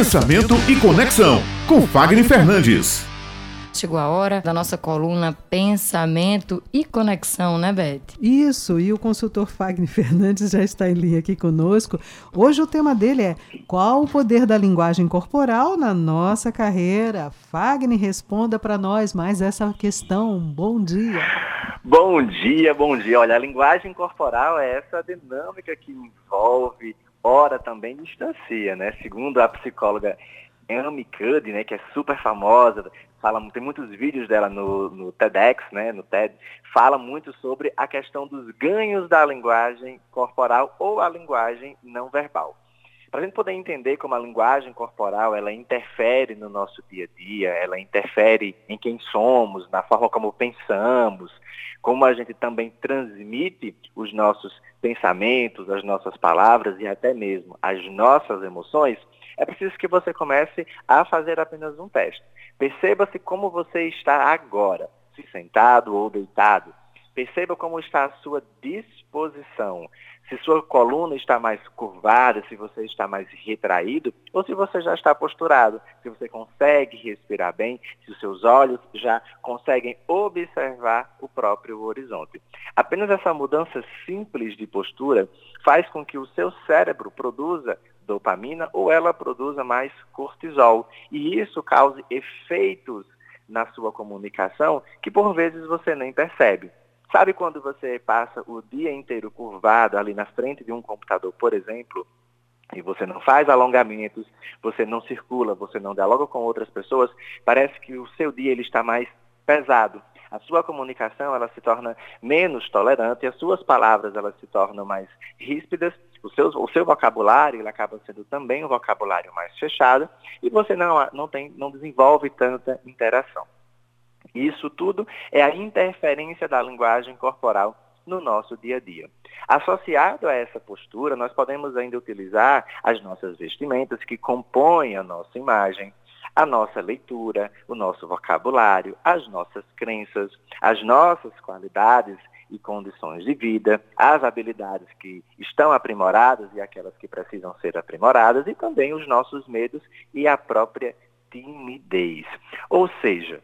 Pensamento e Conexão, com Fagner Fernandes. Chegou a hora da nossa coluna Pensamento e Conexão, né, Beth? Isso, e o consultor Fagner Fernandes já está em linha aqui conosco. Hoje o tema dele é Qual o poder da linguagem corporal na nossa carreira? Fagner, responda para nós mais essa questão. Bom dia. Bom dia, bom dia. Olha, a linguagem corporal é essa dinâmica que envolve, ora também distancia, né? Segundo a psicóloga Amy Cuddy, né, que é super famosa, fala, tem muitos vídeos dela no, no TEDx, né, no TED, fala muito sobre a questão dos ganhos da linguagem corporal ou a linguagem não verbal. Para a gente poder entender como a linguagem corporal ela interfere no nosso dia a dia, ela interfere em quem somos, na forma como pensamos, como a gente também transmite os nossos pensamentos, as nossas palavras e até mesmo as nossas emoções, é preciso que você comece a fazer apenas um teste. Perceba-se como você está agora, se sentado ou deitado. Perceba como está a sua disposição. Se sua coluna está mais curvada, se você está mais retraído, ou se você já está posturado, se você consegue respirar bem, se os seus olhos já conseguem observar o próprio horizonte. Apenas essa mudança simples de postura faz com que o seu cérebro produza dopamina ou ela produza mais cortisol. E isso cause efeitos na sua comunicação que por vezes você nem percebe. Sabe quando você passa o dia inteiro curvado ali na frente de um computador, por exemplo, e você não faz alongamentos, você não circula, você não dialoga com outras pessoas, parece que o seu dia ele está mais pesado a sua comunicação ela se torna menos tolerante, as suas palavras elas se tornam mais ríspidas, o seu, o seu vocabulário ele acaba sendo também um vocabulário mais fechado e você não, não, tem, não desenvolve tanta interação. Isso tudo é a interferência da linguagem corporal no nosso dia a dia. Associado a essa postura, nós podemos ainda utilizar as nossas vestimentas que compõem a nossa imagem, a nossa leitura, o nosso vocabulário, as nossas crenças, as nossas qualidades e condições de vida, as habilidades que estão aprimoradas e aquelas que precisam ser aprimoradas e também os nossos medos e a própria timidez. Ou seja,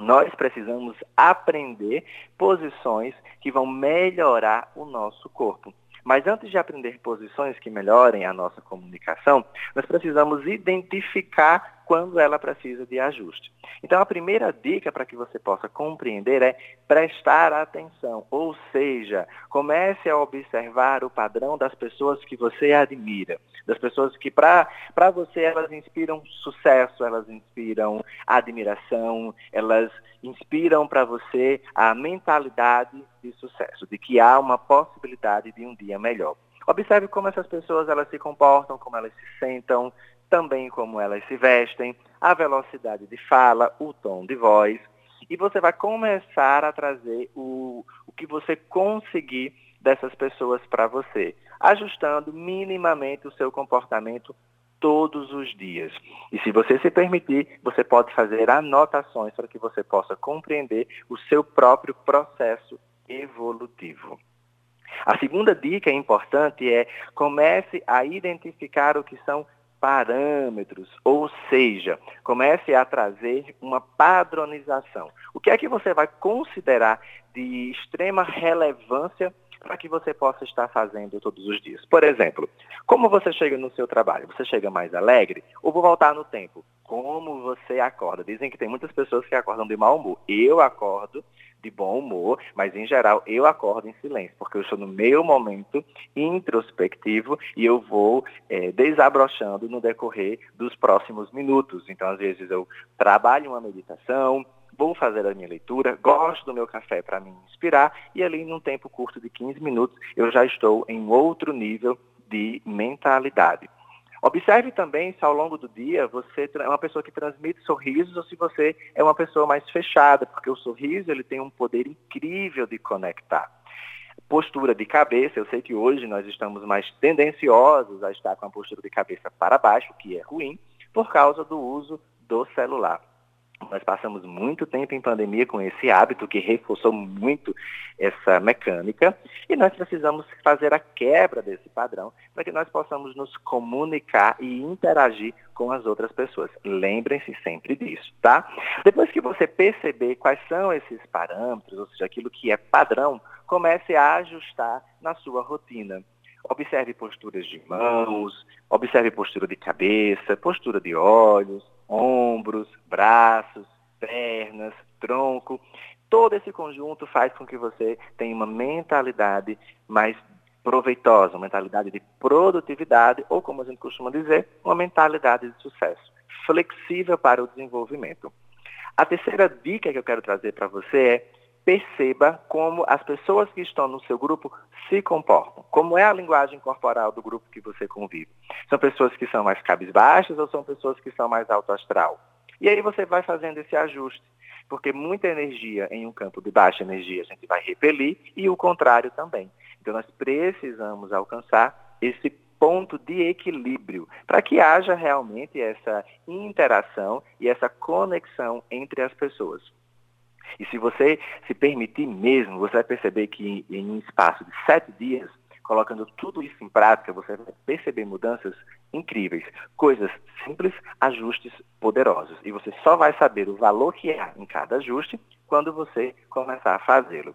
nós precisamos aprender posições que vão melhorar o nosso corpo. Mas antes de aprender posições que melhorem a nossa comunicação, nós precisamos identificar quando ela precisa de ajuste. Então, a primeira dica para que você possa compreender é prestar atenção, ou seja, comece a observar o padrão das pessoas que você admira, das pessoas que para você elas inspiram sucesso, elas inspiram admiração, elas inspiram para você a mentalidade de sucesso, de que há uma possibilidade de um dia melhor. Observe como essas pessoas elas se comportam, como elas se sentam, também como elas se vestem, a velocidade de fala, o tom de voz. E você vai começar a trazer o, o que você conseguir dessas pessoas para você, ajustando minimamente o seu comportamento todos os dias. E se você se permitir, você pode fazer anotações para que você possa compreender o seu próprio processo evolutivo. A segunda dica importante é comece a identificar o que são parâmetros, ou seja, comece a trazer uma padronização. O que é que você vai considerar de extrema relevância para que você possa estar fazendo todos os dias? Por exemplo, como você chega no seu trabalho? Você chega mais alegre? Ou vou voltar no tempo? Como você acorda? Dizem que tem muitas pessoas que acordam de mau humor. Eu acordo de bom humor, mas em geral eu acordo em silêncio, porque eu estou no meu momento introspectivo e eu vou é, desabrochando no decorrer dos próximos minutos. Então, às vezes, eu trabalho uma meditação, vou fazer a minha leitura, gosto do meu café para me inspirar e ali num tempo curto de 15 minutos eu já estou em outro nível de mentalidade. Observe também se ao longo do dia você é uma pessoa que transmite sorrisos ou se você é uma pessoa mais fechada, porque o sorriso ele tem um poder incrível de conectar. Postura de cabeça, eu sei que hoje nós estamos mais tendenciosos a estar com a postura de cabeça para baixo, que é ruim, por causa do uso do celular. Nós passamos muito tempo em pandemia com esse hábito que reforçou muito essa mecânica e nós precisamos fazer a quebra desse padrão para que nós possamos nos comunicar e interagir com as outras pessoas. Lembrem-se sempre disso, tá? Depois que você perceber quais são esses parâmetros, ou seja, aquilo que é padrão, comece a ajustar na sua rotina. Observe posturas de mãos, observe postura de cabeça, postura de olhos, ombros, braços, pernas, tronco. Todo esse conjunto faz com que você tenha uma mentalidade mais proveitosa, uma mentalidade de produtividade, ou como a gente costuma dizer, uma mentalidade de sucesso, flexível para o desenvolvimento. A terceira dica que eu quero trazer para você é perceba como as pessoas que estão no seu grupo se comportam. Como é a linguagem corporal do grupo que você convive. São pessoas que são mais cabisbaixas ou são pessoas que são mais alto astral? E aí você vai fazendo esse ajuste, porque muita energia em um campo de baixa energia a gente vai repelir e o contrário também. Então nós precisamos alcançar esse ponto de equilíbrio para que haja realmente essa interação e essa conexão entre as pessoas. E se você se permitir mesmo, você vai perceber que em um espaço de sete dias, colocando tudo isso em prática, você vai perceber mudanças incríveis. Coisas simples, ajustes poderosos. E você só vai saber o valor que há em cada ajuste quando você começar a fazê-lo.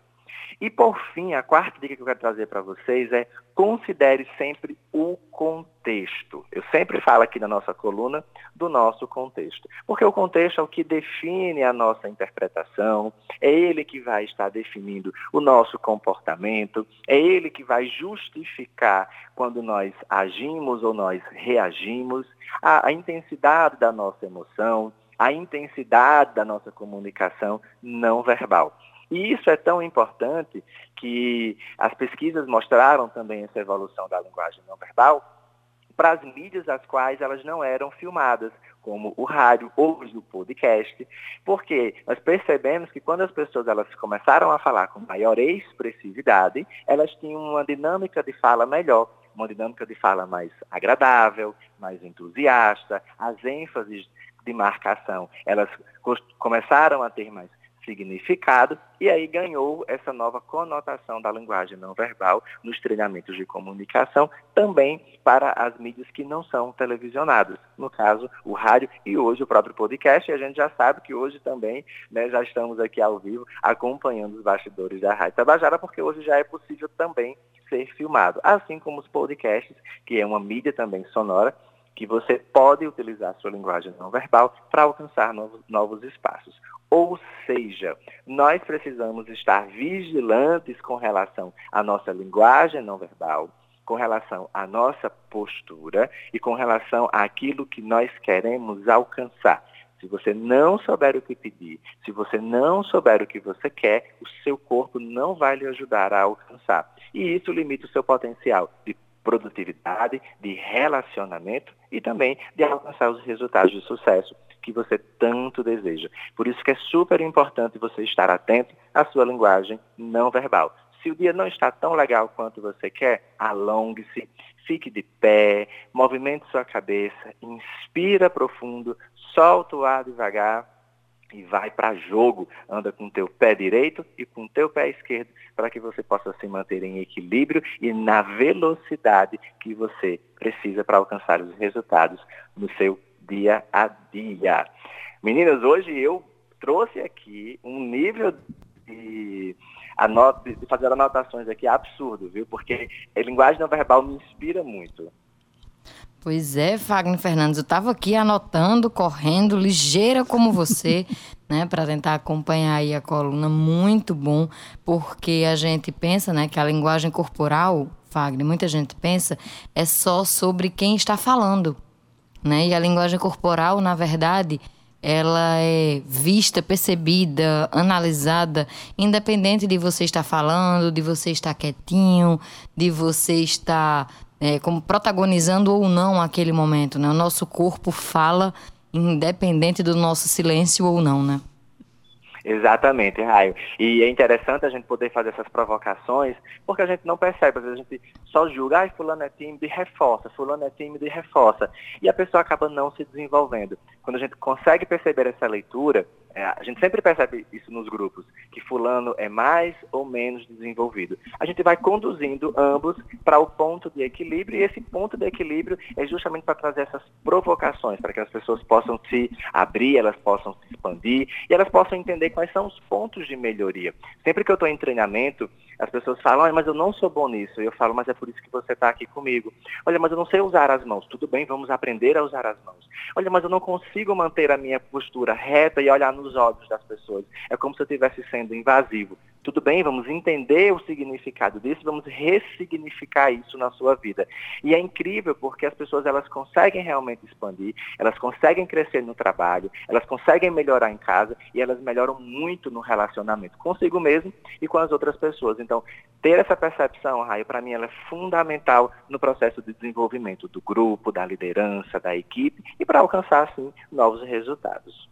E por fim, a quarta dica que eu quero trazer para vocês é considere sempre o contexto. Eu sempre falo aqui na nossa coluna do nosso contexto, porque o contexto é o que define a nossa interpretação, é ele que vai estar definindo o nosso comportamento, é ele que vai justificar quando nós agimos ou nós reagimos, a, a intensidade da nossa emoção, a intensidade da nossa comunicação não verbal. E isso é tão importante que as pesquisas mostraram também essa evolução da linguagem não verbal para as mídias as quais elas não eram filmadas, como o rádio ou o podcast, porque nós percebemos que quando as pessoas elas começaram a falar com maior expressividade, elas tinham uma dinâmica de fala melhor, uma dinâmica de fala mais agradável, mais entusiasta, as ênfases de marcação, elas começaram a ter mais significado, e aí ganhou essa nova conotação da linguagem não verbal nos treinamentos de comunicação, também para as mídias que não são televisionadas, no caso, o rádio e hoje o próprio podcast, e a gente já sabe que hoje também né, já estamos aqui ao vivo acompanhando os bastidores da Rádio Tabajara, porque hoje já é possível também ser filmado, assim como os podcasts, que é uma mídia também sonora, que você pode utilizar a sua linguagem não verbal para alcançar novos, novos espaços. Ou seja, nós precisamos estar vigilantes com relação à nossa linguagem não verbal, com relação à nossa postura e com relação àquilo que nós queremos alcançar. Se você não souber o que pedir, se você não souber o que você quer, o seu corpo não vai lhe ajudar a alcançar. E isso limita o seu potencial de produtividade, de relacionamento e também de alcançar os resultados de sucesso que você tanto deseja. Por isso que é super importante você estar atento à sua linguagem não verbal. Se o dia não está tão legal quanto você quer, alongue-se, fique de pé, movimente sua cabeça, inspira profundo, solta o ar devagar e vai para jogo. Anda com o teu pé direito e com o teu pé esquerdo para que você possa se manter em equilíbrio e na velocidade que você precisa para alcançar os resultados no seu dia a dia. Meninas, hoje eu trouxe aqui um nível de, de fazer anotações aqui absurdo, viu? Porque a linguagem não verbal me inspira muito. Pois é, Fagner Fernandes, eu estava aqui anotando, correndo, ligeira como você, né, para tentar acompanhar aí a coluna, muito bom, porque a gente pensa, né, que a linguagem corporal, Fagner, muita gente pensa, é só sobre quem está falando, né, e a linguagem corporal, na verdade, ela é vista, percebida, analisada, independente de você estar falando, de você estar quietinho, de você estar é, como protagonizando ou não aquele momento, né? O nosso corpo fala independente do nosso silêncio ou não, né? Exatamente, Raio. E é interessante a gente poder fazer essas provocações, porque a gente não percebe, às vezes a gente só julga, ai, fulano é tímido e reforça, fulano é tímido e reforça. E a pessoa acaba não se desenvolvendo. Quando a gente consegue perceber essa leitura, é, a gente sempre percebe isso nos grupos, que fulano é mais ou menos desenvolvido. A gente vai conduzindo ambos para o ponto de equilíbrio, e esse ponto de equilíbrio é justamente para trazer essas provocações, para que as pessoas possam se abrir, elas possam se expandir, e elas possam entender quais são os pontos de melhoria. Sempre que eu estou em treinamento, as pessoas falam, mas eu não sou bom nisso. Eu falo, mas é por isso que você está aqui comigo. Olha, mas eu não sei usar as mãos. Tudo bem, vamos aprender a usar as mãos. Olha, mas eu não consigo manter a minha postura reta e olhar nos olhos das pessoas. É como se eu estivesse sendo invasivo. Tudo bem, vamos entender o significado disso, vamos ressignificar isso na sua vida. E é incrível porque as pessoas elas conseguem realmente expandir, elas conseguem crescer no trabalho, elas conseguem melhorar em casa e elas melhoram muito no relacionamento consigo mesmo e com as outras pessoas. Então, ter essa percepção, Raio, para mim ela é fundamental no processo de desenvolvimento do grupo, da liderança, da equipe e para alcançar, assim, novos resultados.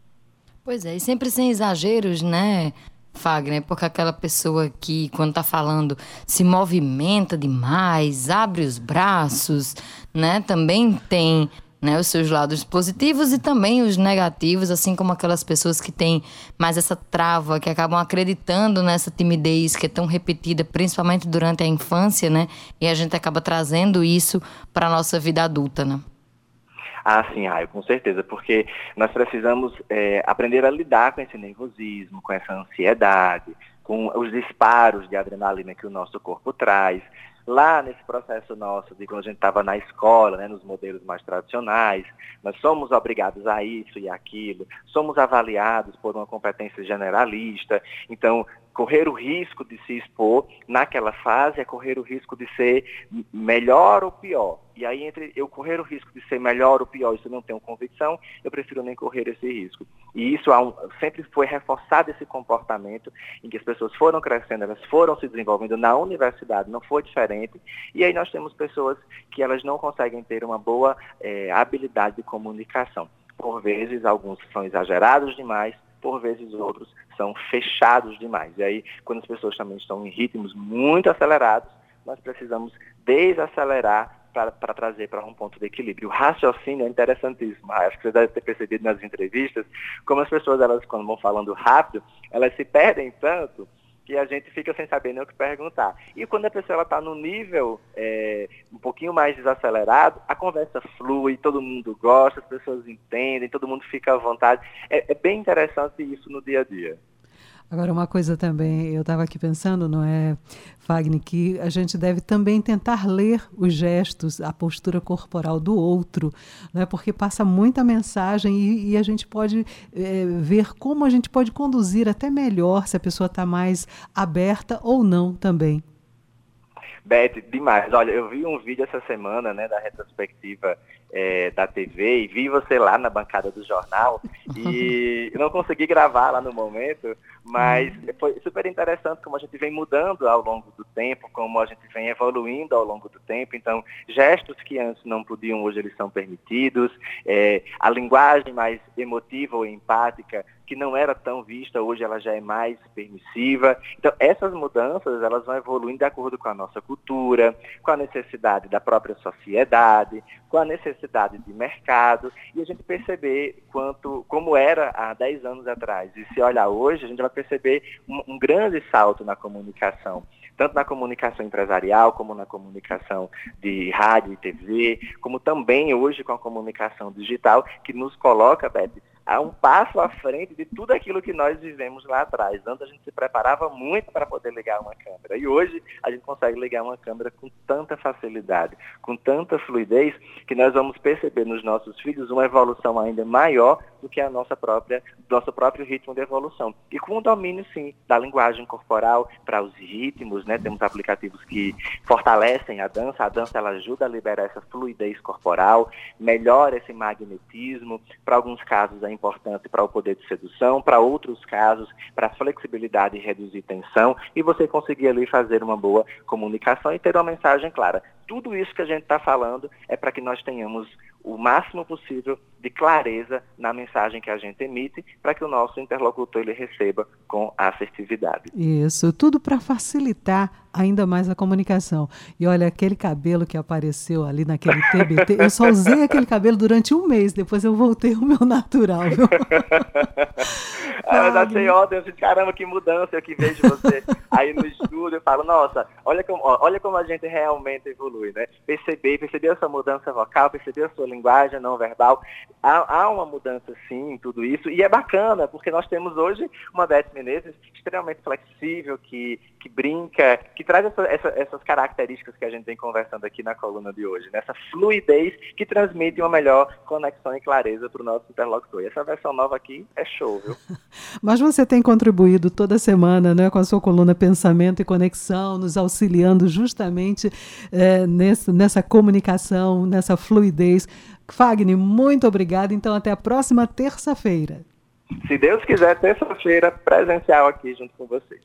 Pois é, e sempre sem exageros, né? Fagner, porque aquela pessoa que, quando está falando, se movimenta demais, abre os braços, né? Também tem né, os seus lados positivos e também os negativos, assim como aquelas pessoas que têm mais essa trava, que acabam acreditando nessa timidez que é tão repetida, principalmente durante a infância, né? E a gente acaba trazendo isso para nossa vida adulta, né? Ah, sim, Raio, com certeza, porque nós precisamos é, aprender a lidar com esse nervosismo, com essa ansiedade, com os disparos de adrenalina que o nosso corpo traz. Lá nesse processo nosso, de quando a gente estava na escola, né, nos modelos mais tradicionais, nós somos obrigados a isso e aquilo, somos avaliados por uma competência generalista, então correr o risco de se expor naquela fase é correr o risco de ser melhor ou pior. E aí, entre eu correr o risco de ser melhor ou pior, isso eu não tenho convicção, eu prefiro nem correr esse risco. E isso sempre foi reforçado esse comportamento em que as pessoas foram crescendo, elas foram se desenvolvendo na universidade, não foi diferente. E aí nós temos pessoas que elas não conseguem ter uma boa é, habilidade de comunicação. Por vezes, alguns são exagerados demais, por vezes outros são fechados demais. E aí, quando as pessoas também estão em ritmos muito acelerados, nós precisamos desacelerar para trazer para um ponto de equilíbrio. O raciocínio é interessantíssimo. Acho que você deve ter percebido nas entrevistas como as pessoas, elas, quando vão falando rápido, elas se perdem tanto que a gente fica sem saber nem o que perguntar. E quando a pessoa está no nível é, um pouquinho mais desacelerado, a conversa flui, todo mundo gosta, as pessoas entendem, todo mundo fica à vontade. É, é bem interessante isso no dia a dia. Agora, uma coisa também, eu estava aqui pensando, não é, Fagner, que a gente deve também tentar ler os gestos, a postura corporal do outro, né, porque passa muita mensagem e, e a gente pode é, ver como a gente pode conduzir até melhor se a pessoa está mais aberta ou não também. Beth, demais. Olha, eu vi um vídeo essa semana, né, da retrospectiva é, da TV e vi você lá na bancada do jornal e não consegui gravar lá no momento, mas uhum. foi super interessante como a gente vem mudando ao longo do tempo, como a gente vem evoluindo ao longo do tempo. Então, gestos que antes não podiam, hoje eles são permitidos. É, a linguagem mais emotiva ou empática que não era tão vista, hoje ela já é mais permissiva. Então, essas mudanças, elas vão evoluindo de acordo com a nossa cultura, com a necessidade da própria sociedade, com a necessidade de mercado, e a gente perceber quanto, como era há 10 anos atrás. E se olhar hoje, a gente vai perceber um, um grande salto na comunicação tanto na comunicação empresarial, como na comunicação de rádio e TV, como também hoje com a comunicação digital, que nos coloca, Beth, a um passo à frente de tudo aquilo que nós vivemos lá atrás. Antes a gente se preparava muito para poder ligar uma câmera. E hoje a gente consegue ligar uma câmera com tanta facilidade, com tanta fluidez, que nós vamos perceber nos nossos filhos uma evolução ainda maior do que a nossa própria, nosso próprio ritmo de evolução. E com o domínio, sim, da linguagem corporal para os ritmos, né? Temos aplicativos que fortalecem a dança. A dança ela ajuda a liberar essa fluidez corporal, melhora esse magnetismo. Para alguns casos, a importante para o poder de sedução, para outros casos, para flexibilidade e reduzir tensão, e você conseguir ali fazer uma boa comunicação e ter uma mensagem clara. Tudo isso que a gente está falando é para que nós tenhamos o máximo possível de clareza na mensagem que a gente emite, para que o nosso interlocutor ele receba com assertividade. Isso, tudo para facilitar ainda mais a comunicação. E olha, aquele cabelo que apareceu ali naquele TBT, eu só usei aquele cabelo durante um mês, depois eu voltei ao meu natural, viu? ah, eu achei ótimo, eu disse, caramba, que mudança, eu que vejo você aí no estúdio, eu falo, nossa, olha como, olha como a gente realmente evolui, né? Perceber, perceber essa mudança vocal, perceber a sua linguagem não verbal, há, há uma mudança sim em tudo isso, e é bacana, porque nós temos hoje uma Beth Menezes extremamente flexível, que, que brinca, que traz essa, essa, essas características que a gente vem conversando aqui na coluna de hoje, né? fluidez que transmite uma melhor conexão e clareza para o nosso interlocutor. E essa versão nova aqui é show, viu? Mas você tem contribuído toda semana né, com a sua coluna Pensamento e Conexão, nos auxiliando justamente é, nessa, nessa comunicação, nessa fluidez. Fagner, muito obrigada. Então, até a próxima terça-feira. Se Deus quiser, terça-feira, presencial aqui junto com vocês.